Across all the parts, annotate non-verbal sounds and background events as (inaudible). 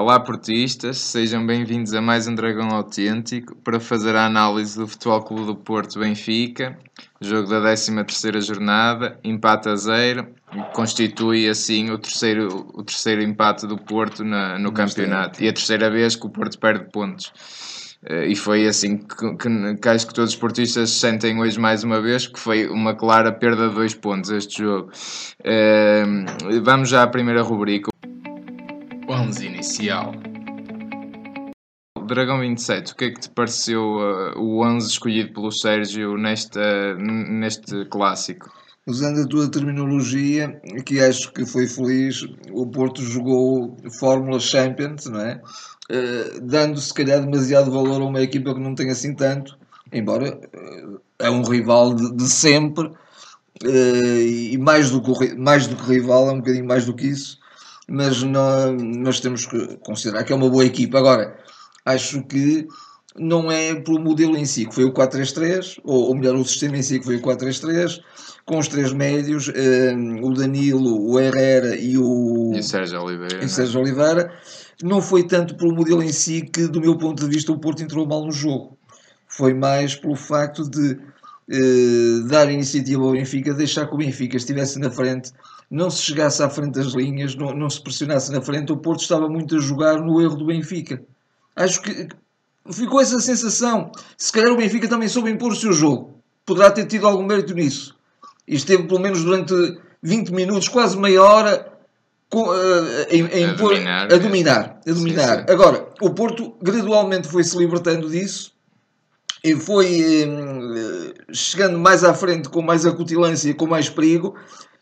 Olá portistas, sejam bem-vindos a mais um Dragão Autêntico para fazer a análise do Futebol Clube do Porto Benfica, jogo da 13ª jornada, empate a zero, constitui assim o terceiro, o terceiro empate do Porto na, no campeonato e a terceira vez que o Porto perde pontos. Uh, e foi assim que, que, que, acho que todos os portistas sentem hoje mais uma vez, que foi uma clara perda de dois pontos este jogo. Uh, vamos já à primeira rubrica. 11 inicial. Dragão 27, o que é que te pareceu uh, o 11 escolhido pelo Sérgio nesta, neste clássico? Usando a tua terminologia, que acho que foi feliz, o Porto jogou Fórmula Champions, não é? Uh, dando se calhar demasiado valor a uma equipa que não tem assim tanto, embora uh, é um rival de, de sempre, uh, e mais do, que, mais do que rival, é um bocadinho mais do que isso, mas nós, nós temos que considerar que é uma boa equipa. Agora, acho que não é pelo modelo em si, que foi o 4-3-3, ou, ou melhor, o sistema em si, que foi o 4-3-3, com os três médios, um, o Danilo, o Herrera e o, e Sérgio Oliveira. E o Sérgio Oliveira. Não foi tanto pelo modelo em si que, do meu ponto de vista, o Porto entrou mal no jogo. Foi mais pelo facto de uh, dar iniciativa ao Benfica, deixar que o Benfica estivesse na frente não se chegasse à frente das linhas, não, não se pressionasse na frente, o Porto estava muito a jogar no erro do Benfica. Acho que ficou essa sensação. Se calhar o Benfica também soube impor o seu jogo. Poderá ter tido algum mérito nisso. E esteve pelo menos durante 20 minutos, quase meia hora, com, a, impor, a, dominar, a dominar. A dominar. Sim, sim. Agora, o Porto gradualmente foi se libertando disso e foi uh, chegando mais à frente com mais acutilância, com mais perigo,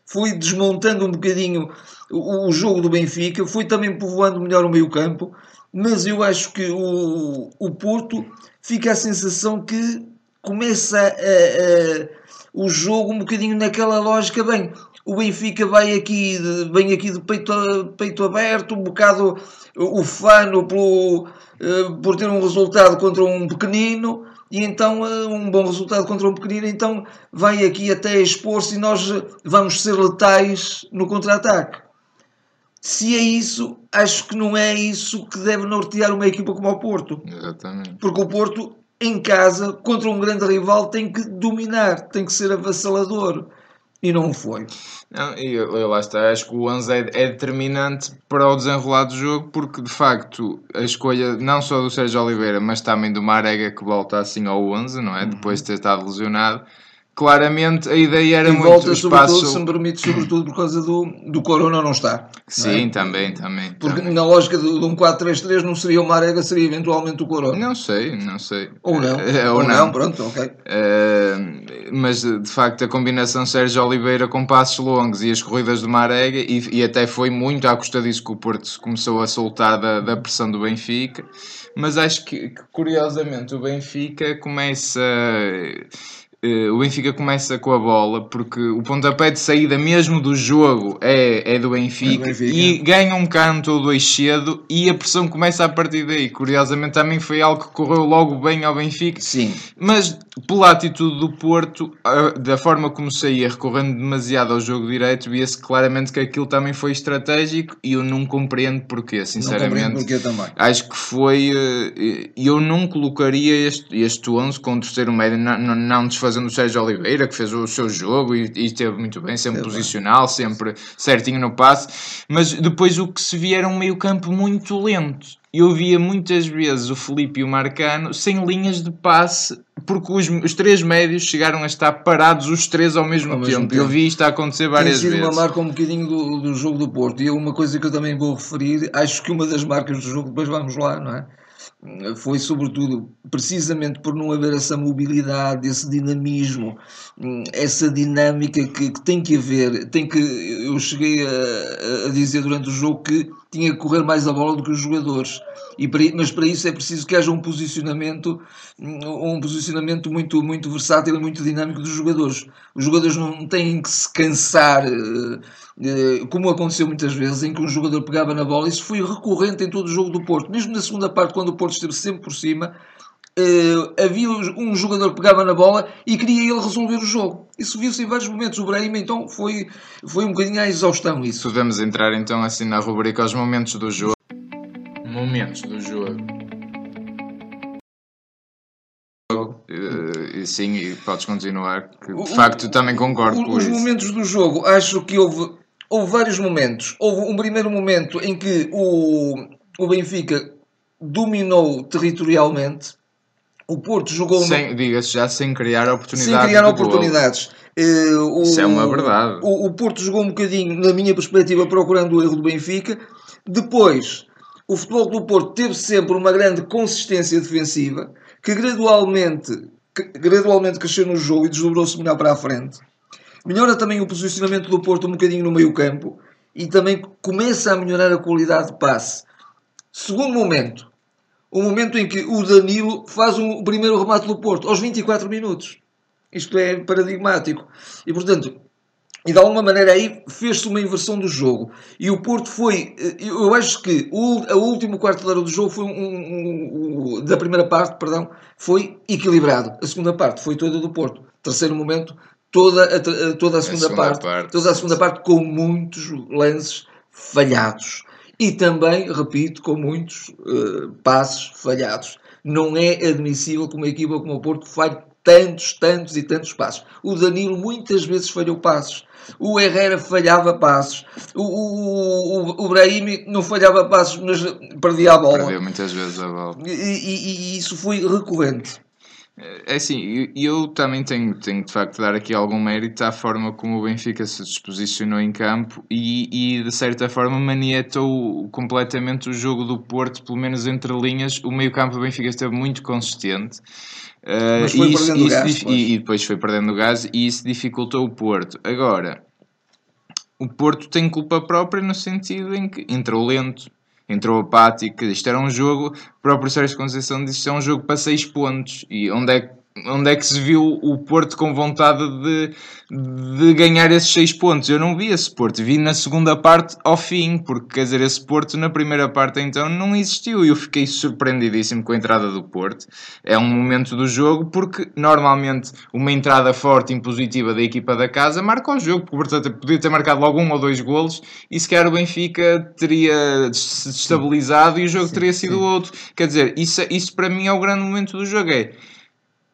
foi desmontando um bocadinho o, o jogo do Benfica, foi também povoando melhor o meio-campo, mas eu acho que o, o Porto fica a sensação que começa a, a, o jogo um bocadinho naquela lógica, bem, o Benfica vai aqui, vem aqui de peito, peito aberto, um bocado ufano pelo, eh, por ter um resultado contra um pequenino, e então eh, um bom resultado contra um pequenino, então vai aqui até expor-se e nós vamos ser letais no contra-ataque. Se é isso, acho que não é isso que deve nortear uma equipa como o Porto. Exatamente. Porque o Porto, em casa, contra um grande rival, tem que dominar, tem que ser avassalador e não foi. Não, e eu, lá está, acho que o 11 é, é, determinante para o desenrolar do jogo, porque de facto a escolha não só do Sérgio Oliveira, mas também do Marega que volta assim ao 11, não é? Uhum. Depois de ter estado lesionado claramente a ideia era e muito volta, espaço... se me permite, sobretudo por causa do, do Corona não está. Sim, é? também, também. Porque também. na lógica de, de um 4-3-3 não seria o Marega, seria eventualmente o Corona. Não sei, não sei. Ou não. Uh, (laughs) ou, ou, não. não, pronto, ok. Uh, mas de facto a combinação Sérgio Oliveira com passos longos e as corridas do Marega, e, e até foi muito à custa disso que o Porto começou a soltar da, da pressão do Benfica. Mas acho que, que curiosamente o Benfica começa o Benfica começa com a bola porque o pontapé de saída mesmo do jogo é, é, do, Benfica, é do Benfica e ganha um canto ou dois cedo e a pressão começa a partir daí. Curiosamente também foi algo que correu logo bem ao Benfica. Sim. Mas pela atitude do Porto, da forma como saía, recorrendo demasiado ao jogo direito, via-se claramente que aquilo também foi estratégico e eu não compreendo porquê, sinceramente. Não porquê também. Acho que foi. Eh, eu não colocaria este, este 11 com o terceiro médio, não, não, desfazendo o Sérgio Oliveira, que fez o seu jogo e, e esteve muito bem, sempre é posicional, bem. sempre certinho no passe, mas depois o que se via era um meio-campo muito lento eu via muitas vezes o Felipe e o Marcano sem linhas de passe, porque os, os três médios chegaram a estar parados os três ao mesmo, ao tempo. mesmo tempo. Eu vi isto a acontecer várias Tem sido vezes. uma marca um bocadinho do, do jogo do Porto. E uma coisa que eu também vou referir, acho que uma das marcas do jogo, depois vamos lá, não é? Foi sobretudo precisamente por não haver essa mobilidade, esse dinamismo, essa dinâmica que, que tem que haver. Tem que, eu cheguei a, a, dizer durante o jogo que tinha que correr mais a bola do que os jogadores. Para, mas para isso é preciso que haja um posicionamento, um posicionamento muito, muito versátil e muito dinâmico dos jogadores. Os jogadores não têm que se cansar eh, como aconteceu muitas vezes, em que um jogador pegava na bola, isso foi recorrente em todo o jogo do Porto. Mesmo na segunda parte, quando o Porto esteve sempre por cima, uh, havia um jogador que pegava na bola e queria ele resolver o jogo. Isso viu-se em vários momentos. O Brahim, então, foi, foi um bocadinho à exaustão isso. Podemos entrar, então, assim, na rubrica aos momentos do jogo. momentos do jogo. Uh, sim, e podes continuar, que de O- facto também concordo O- com Os isso. momentos do jogo, acho que houve, houve vários momentos. Houve um primeiro momento em que o, o Benfica dominou territorialmente. O Porto jogou Sem, diga-se já, sem criar oportunidades. sem criar oportunidades. Eh, o, Isso é uma verdade. O, o Porto jogou um bocadinho, na minha perspectiva, procurando o erro do Benfica. Depois, o Futebol do Porto teve sempre uma grande consistência defensiva, que gradualmente, que gradualmente cresceu no jogo e desdobrou-se melhor para a frente. Melhora também o posicionamento do Porto um bocadinho no meio campo e também começa a melhorar a qualidade de passe. Segundo momento, o momento em que o Danilo faz um- o primeiro remate do Porto, aos 24 minutos. Isto é paradigmático. E, portanto, e de alguma maneira aí fez-se uma inversão do jogo. E o Porto foi, eh, eu acho que o, a último quarto de hora do jogo foi um, um- um- da primeira parte, perdão, foi equilibrado. A segunda parte foi toda do Porto. Terceiro momento, toda a, toda a segunda, segunda parte, parte. toda a segunda parte com muitos lances falhados. E também, repito, com muitos eh, passos falhados. Não é admissível que uma equipa como o Porto falhe tantos, tantos e tantos passos. O Danilo muitas vezes falhou passos. O Herrera falhava passos. O, o, o, o Brahimi não falhava passos, mas perdia a bola. Perdeu muitas vezes a bola. E, e- e isso foi recorrente. É assim, eu, eu também tenho, tenho de facto de dar aqui algum mérito à forma como o Benfica se disposicionou em campo e, e de certa forma manietou completamente o jogo do Porto, pelo menos entre linhas. O meio-campo do Benfica esteve muito consistente. Uh, e isso- gás, e, e depois foi perdendo o gás e isso dificultou o Porto. Agora, o Porto tem culpa própria no sentido em que entrou lento, entrou apático. Isto era um jogo, o próprio Sérgio Conceição disse que é um jogo para 6 pontos. E onde é, que- onde é que se viu o Porto com vontade de, de ganhar esses 6 pontos? Eu não vi esse Porto, vi na segunda parte ao fim, porque quer dizer, esse Porto na primeira parte então não existiu. E eu fiquei surpreendidíssimo com a entrada do Porto. É um momento do jogo, porque normalmente uma entrada forte, impositiva da equipa da casa marca o jogo, porque portanto podia ter marcado logo um ou dois golos e se calhar o Benfica teria se destabilizado e o jogo Sim, teria sido sim. outro. Quer dizer, isso, isso para mim é o grande momento do jogo. É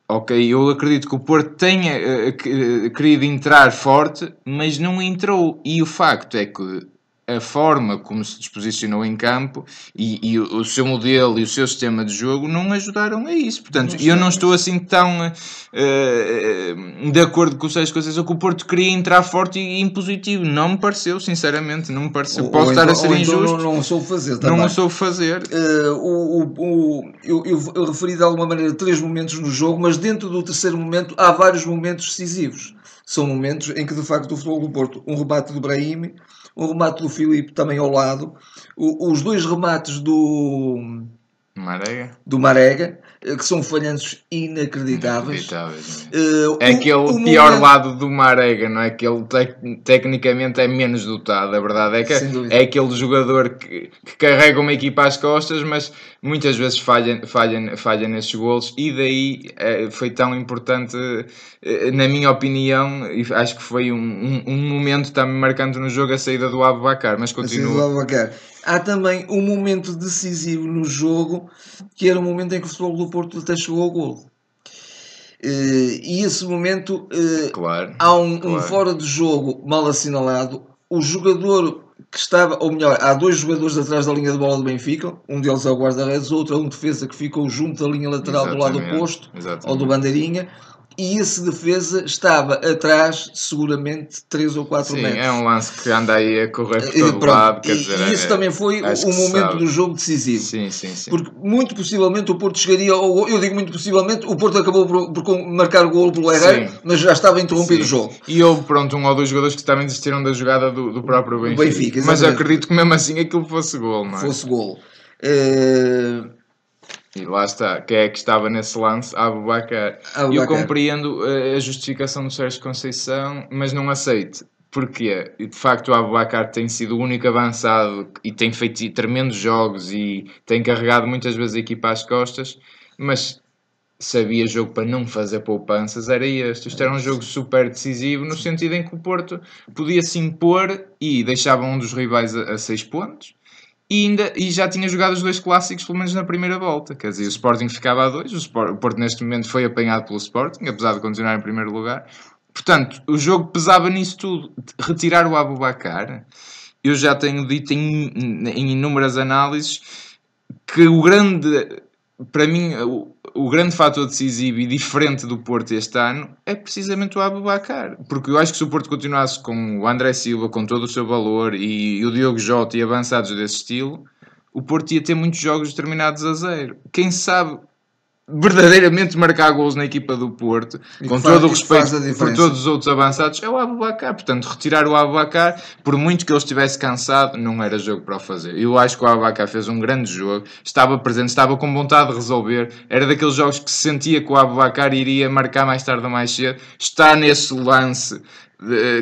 Ok, eu acredito que o Porto tenha eh, querido entrar forte, mas não entrou. E o facto é que a forma como se disposicionou em campo e, e o, seu modelo e o seu sistema de jogo não ajudaram a isso. Portanto, Não eu não estou assim tão eh, de acordo com o Sérgio Conceição que o Porto queria entrar forte e impositivo. Não me pareceu, sinceramente, não me pareceu. Ou- Posso ou estar a então- ser ou então injusto, Não, não soube fazer não também. soube fazer. Eh, o, o- o- eu, eu- eu referi de alguma maneira três momentos no jogo, mas dentro do terceiro momento há vários momentos decisivos. São momentos em que de facto o futebol do Porto, um remate do Brahimi, um remate do Filipe também ao lado, o- os dois remates do, Marega? do Marega, que são falhanços inacreditáveis. Inacreditáveis. Eh, É o- aquele o pior momento- lado do Marega, não é? Que ele tec- tecnicamente é menos dotado, a verdade é que é aquele jogador que, que carrega uma equipa às costas, mas muitas vezes falha, falha, falha nesses golos e daí eh, foi tão importante, eh, na minha opinião, e acho que foi um, um, um momento também marcante no jogo a saída do Abubacar, mas continua. Há também um momento decisivo no jogo, que era o momento em que o futebol do Porto até chegou ao gol. Eh, E esse momento eh, Claro. há um, um Claro. fora de jogo mal assinalado. O jogador que estava, ou melhor, há dois jogadores atrás da linha de bola do Benfica. Um deles é o guarda-redes, o outro é um defesa que ficou junto da linha lateral do lado Exatamente, oposto, exatamente. ou do bandeirinha. E esse defesa estava atrás, seguramente, 3 ou 4 Sim, metros. é um lance que anda aí a correr por E, todo pronto, lado, quer e- dizer, isso é- também foi o se momento sabe. do jogo decisivo. Sim, sim, sim. Porque muito possivelmente o Porto chegaria ao gol. Eu digo muito possivelmente, o Porto acabou por, por marcar o gol pelo Herrera, mas já estava interrompido o jogo. E houve, pronto, um ou dois jogadores que também desistiram da jogada do, do próprio Benfica. Benfica, Mas acredito que mesmo assim aquilo fosse gol, não é? Fosse gol. Eh, E lá está, quem é que estava nesse lance? Abubacar. Eu compreendo eh, a justificação do Sérgio Conceição, mas não aceito. Porquê? De facto, o Abubacar tem sido o único avançado e tem feito tremendos jogos e tem carregado muitas vezes a equipa às costas, mas se havia jogo para não fazer poupanças, era este. Isto era um jogo super decisivo, no sentido em que o Porto podia se impor e deixava um dos rivais a, a seis pontos. E, ainda, e já tinha jogado os dois clássicos, pelo menos na primeira volta. Quer dizer, o Sporting ficava a dois, o, Sport, o Porto neste momento foi apanhado pelo Sporting, apesar de continuar em primeiro lugar. Portanto, o jogo pesava nisso tudo. Retirar o Abubacar, eu já tenho dito em, em inúmeras análises que o grande, para mim, o grande fator decisivo e diferente do Porto este ano é precisamente o Abubacar. Porque eu acho que se o Porto continuasse com o André Silva, com todo o seu valor, e, e o Diogo Jota e avançados desse estilo, o Porto ia ter muitos jogos determinados a zero. Quem sabe verdadeiramente marcar gols na equipa do Porto, E com faz- todo o respeito por todos os outros avançados, é o Abubacar. Portanto, retirar o Abubacar, por muito que ele estivesse cansado, não era jogo para o fazer. Eu acho que o Abubacar fez um grande jogo, estava presente, estava com vontade de resolver. Era daqueles jogos que se sentia que o Abubacar iria marcar mais tarde ou mais cedo. Está nesse lance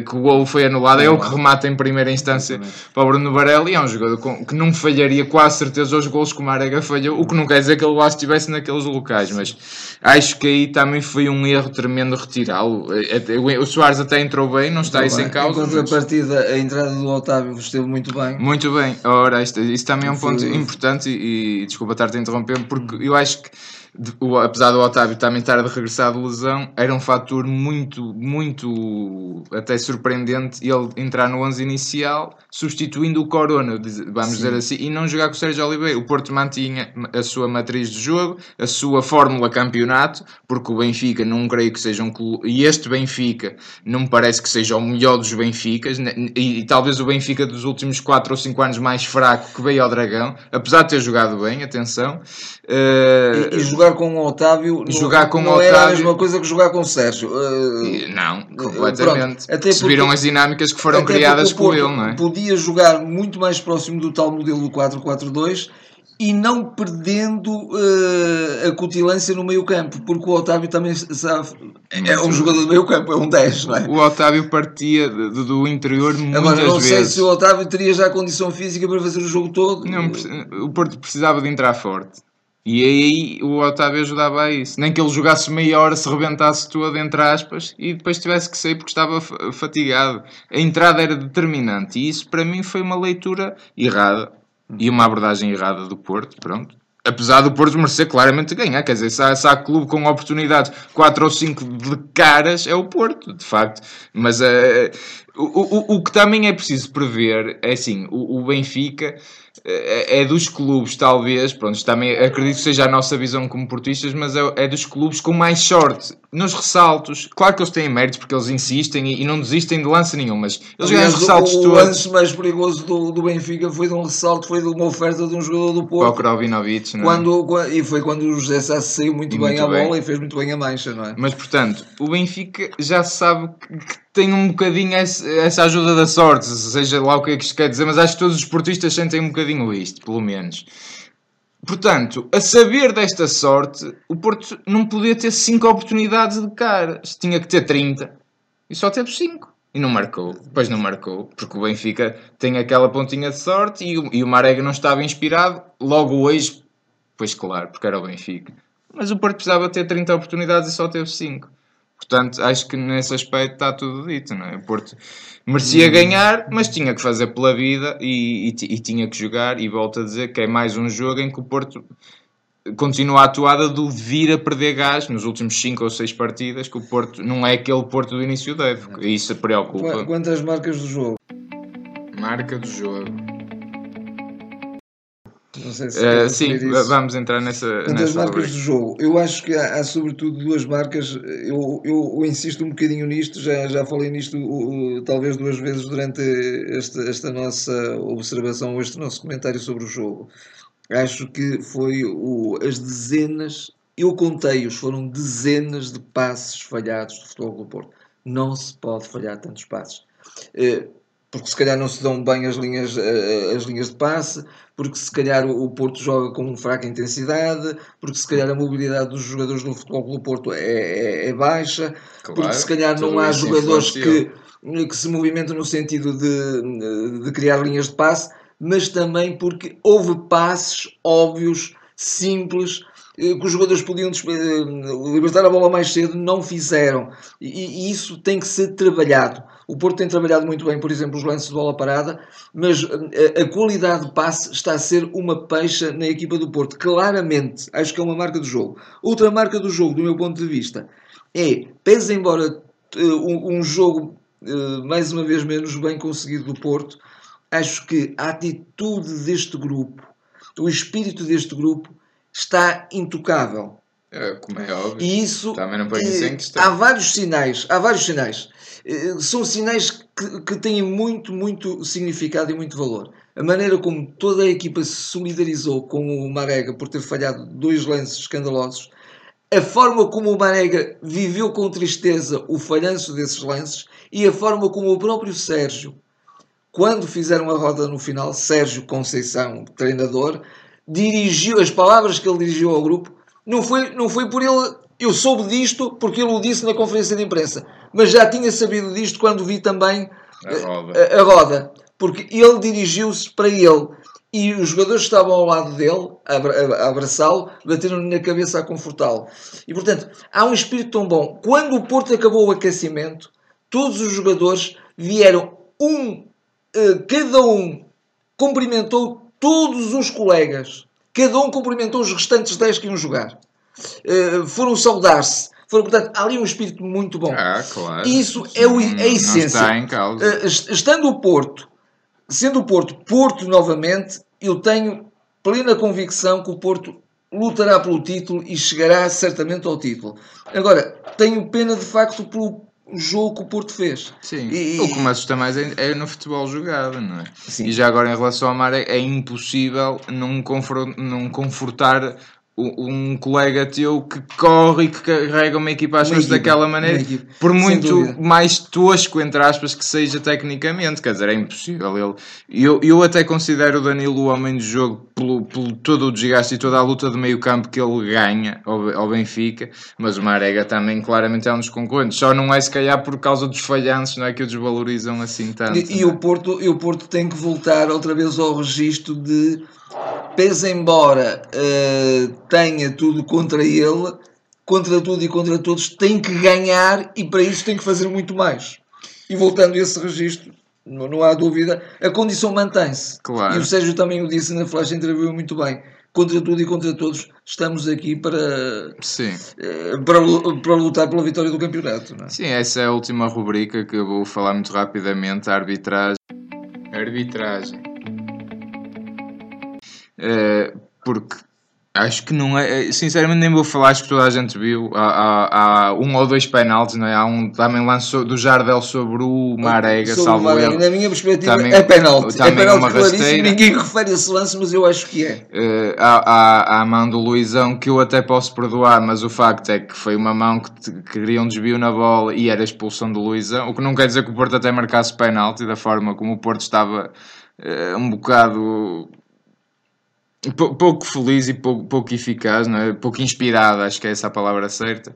que o gol foi anulado, é o que remata em primeira instância para o Bruno Varela e é um jogador que não falharia quase certeza os gols que o Marega falhou, o que não quer dizer que ele lá estivesse naqueles locais, mas acho que aí também foi um erro tremendo retirá-lo. Até- O Soares até entrou bem, não está isso em causa. Em mas- contrapartida, a entrada do Otávio esteve muito bem. Muito bem, ora, isto, isso também é um ponto importante e, e desculpa estar-te a interromper, porque eu acho que, o- apesar do Otávio também estar a regressar de lesão, era um fator muito, muito até surpreendente ele entrar no 11 inicial, substituindo o Corona, vamos Sim. dizer assim, e não jogar com o Sérgio Oliveira. O Porto mantinha a sua matriz de jogo, a sua fórmula campeonato, porque o Benfica não creio que seja um clube, e este Benfica não me parece que seja o melhor dos Benficas, ne- e, e talvez o Benfica dos últimos 4 ou 5 anos mais fraco que veio ao Dragão, apesar de ter jogado bem, atenção. eh, E, e jogar com o Otávio não- Jogar com não o era a Otávio- mesma coisa que jogar com o Sérgio. Uh, não, pronto, completamente. até Se viram porque- as dinâmicas que foram Até criadas com ele, não é? Podia jogar muito mais próximo do tal modelo do 4-4-2 e não perdendo eh, a cutilância no meio campo, porque o Otávio também sabe, é um jogador do meio campo, é um 10, não é? O Otávio partia de- de- do interior muitas Agora não sei vezes. se o Otávio teria já a condição física para fazer o jogo todo. Não, o Porto precisava de entrar forte. E aí o Otávio ajudava a isso. Nem que ele jogasse meia hora, se rebentasse todo, entre aspas, e depois tivesse que sair porque estava fa- fatigado. A entrada era determinante. E isso para mim foi uma leitura errada. E uma abordagem errada do Porto, pronto. Apesar do Porto merecer claramente ganhar, quer dizer, se há, se há clube com oportunidades 4 ou 5 de caras, é o Porto, de facto. Mas eh, o, o, o que também é preciso prever é assim: o, o Benfica é, é dos clubes, talvez, pronto, também acredito que seja a nossa visão como portistas, mas é, é dos clubes com mais sorte nos ressaltos. Claro que eles têm méritos porque eles insistem e, e não desistem de lance nenhum, mas eles ganham os ressaltos o, o todos. lance mais perigoso do, do Benfica foi de um ressalto, foi de uma oferta de um jogador do o Porto. Não é? Quando, qua- e foi quando o José Sá saiu muito E bem muito à bem. bola e fez muito bem a mancha, não é? Mas portanto, o Benfica já sabe que tem um bocadinho essa, ajuda da sorte, seja lá o que é que isto quer dizer, mas acho que todos os esportistas sentem um bocadinho isto, pelo menos. Portanto, a saber desta sorte, o Porto não podia ter 5 oportunidades de caras, tinha que ter 30 e só teve 5. E não marcou, depois não marcou, porque o Benfica tem aquela pontinha de sorte e o, e o Marega não estava inspirado, logo hoje, pois claro, porque era o Benfica. Mas o Porto precisava ter 30 oportunidades e só teve 5. Portanto, acho que nesse aspecto está tudo dito, não é? O Porto merecia ganhar, mas tinha que fazer pela vida e, e e tinha que jogar. E volto a dizer que é mais um jogo em que o Porto continua a atuada do vir a perder gás nos últimos 5 ou 6 partidas, que o Porto não é aquele Porto do início da época. E isso preocupa. Qu- Quantas marcas do jogo? Marca do jogo. Não sei se quer sim, isso. vamos entrar nessa, Quantas nessa marcas rubrica. do jogo? Eu acho que há, há sobretudo duas marcas. Eu, eu, eu insisto um bocadinho nisto, já, já falei nisto uh, uh, talvez duas vezes durante esta, esta nossa observação, este nosso comentário sobre o jogo. Acho que foi o, as dezenas, eu contei-os, foram dezenas de passes falhados do Futebol do Porto. Não se pode falhar tantos passes. Eh, porque se calhar não se dão bem as linhas, eh, as linhas de passe, porque se calhar o Porto joga com fraca intensidade, porque se calhar a mobilidade dos jogadores do Futebol Clube do Porto é, é- é baixa, porque Claro, se calhar não há jogadores que, que se movimentam no sentido de, de criar linhas de passe, mas também porque houve passes óbvios, simples, eh, que os jogadores podiam eh, libertar a bola mais cedo, não fizeram. E, e isso tem que ser trabalhado. O Porto tem trabalhado muito bem, por exemplo, os lances de bola parada, mas a, a qualidade de passe está a ser uma peixa na equipa do Porto. Claramente, acho que é uma marca do jogo. Outra marca do jogo, do meu ponto de vista, é, pese embora uh, um, um, jogo, uh, mais uma vez, menos bem conseguido do Porto, acho que a atitude deste grupo, o espírito deste grupo, está intocável. É, como é óbvio. E isso, Também não põe isso em questão. há vários sinais, há vários sinais. Eh, São sinais que, que têm muito, muito significado e muito valor. A maneira como toda a equipa se solidarizou com o Marega por ter falhado dois lances escandalosos, a forma como o Marega viveu com tristeza o falhanço desses lances e a forma como o próprio Sérgio, quando fizeram a roda no final, Sérgio Conceição, treinador, dirigiu as palavras que ele dirigiu ao grupo não foi, não foi por ele. Eu soube disto porque ele o disse na conferência de imprensa, mas já tinha sabido disto quando vi também A roda. a, a roda, porque ele dirigiu-se para ele e os jogadores que estavam ao lado dele, a abraçá-lo, bateram-lhe na cabeça a confortá-lo. E portanto, há um espírito tão bom. Quando o Porto acabou o aquecimento, todos os jogadores vieram, um, eh, cada um cumprimentou todos os colegas. Cada um cumprimentou os restantes 10 que iam jogar. Eh, foram saudar-se. Foram, portanto, há ali um espírito muito bom. Ah, claro. Isso é o- Não- a essência. Não está em causa. Eh, est- estando o Porto, sendo o Porto Porto novamente, eu tenho plena convicção que o Porto lutará pelo título e chegará certamente ao título. Agora, tenho pena de facto pelo jogo que o Porto fez. Sim, E- o que me assusta mais é, é no futebol jogado, não é? Sim. E já agora em relação ao Mar, é, é impossível não, confron- não confortar um colega teu que corre e que carrega uma equipa às costas equipa, daquela maneira, por muito mais tosco, entre aspas, que seja tecnicamente, quer dizer, é impossível. Ele, eu, eu até considero o Danilo o homem do jogo pelo, pelo todo o desgaste e toda a luta de meio campo que ele ganha ao, ao Benfica, mas o Marega também claramente é um dos concorrentes, só não é se calhar por causa dos falhanços, não é que o desvalorizam assim tanto. E, e é? o Porto, e o Porto tem que voltar outra vez ao registro de, pese embora eh, tenha tudo contra ele, contra tudo e contra todos, tem que ganhar e para isso tem que fazer muito mais. E voltando a esse registro, não, não há dúvida, a condição mantém-se. Claro. E o Sérgio também o disse na flash interview muito bem. Contra tudo e contra todos, estamos aqui para, Sim. eh, para, para lutar pela vitória do campeonato. É? Sim, essa é a última rubrica que eu vou falar muito rapidamente, a arbitragem. Arbitragem. Eh, porque acho que não é. Sinceramente, nem vou falar, acho que toda a gente viu. Há, há- há um ou dois penaltis, não é? Há um também lançou do Jardel sobre o Marega, Sobre salvo Marega. Na minha perspectiva, Também- é penalti. também é penalti uma rasteira. Ninguém refere esse lance, mas eu acho que é. Eh, há, há, a mão do Luizão que eu até posso perdoar, mas o facto é que foi uma mão que, te- que queria um desvio na bola e era a expulsão do Luizão, o que não quer dizer que o Porto até marcasse penalti, da forma como o Porto estava eh, um bocado pouco feliz e pouco, pouco eficaz, não é? pouco inspirado, acho que é essa a palavra certa.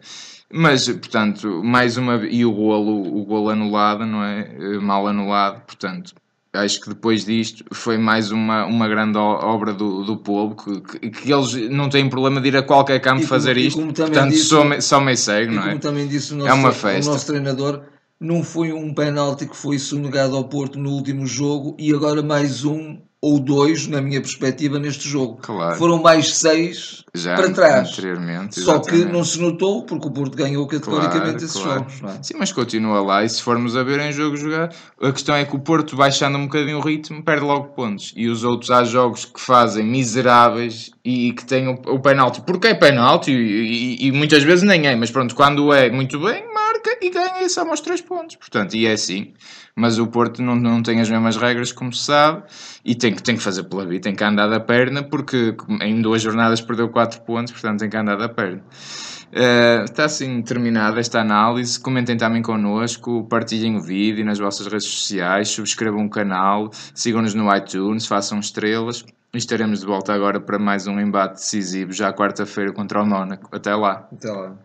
Mas, portanto, mais uma e o golo, o golo anulado, não é? Eh, Mal anulado, portanto, acho que depois disto foi mais uma, uma grande o- obra do, do povo que, que, que eles não têm problema de ir a qualquer campo como- fazer isto, portanto, disse- só, me, só me segue, não é? como também disse o nosso, É uma o festa. nosso treinador, não foi um penalti que foi sonegado ao Porto no último jogo e agora mais um ou dois, na minha perspectiva, neste jogo. Claro. Foram mais seis Já para trás. anteriormente. Só que não se notou porque o Porto ganhou categoricamente Claro, esses claro. jogos. é? Sim, mas continua lá e se formos a ver em jogo jogar, a questão é que o Porto baixando um bocadinho o ritmo perde logo pontos. E os outros há jogos que fazem miseráveis e que têm o, o penalti, porque é penalti e, e- e muitas vezes nem é, mas pronto, quando é muito bem, e ganha e só os três pontos. Portanto, e é assim. Mas o Porto não, não tem as mesmas regras, como se sabe, e tem que, tem que fazer pela vida, tem que andar da perna, porque em duas jornadas perdeu 4 pontos, portanto tem que andar da perna. Uh, está assim terminada esta análise. Comentem também connosco, partilhem o vídeo nas vossas redes sociais, subscrevam o canal, sigam-nos no iTunes, façam estrelas. E estaremos de volta agora para mais um embate decisivo, já quarta-feira contra o Mónaco. Até lá. Até lá.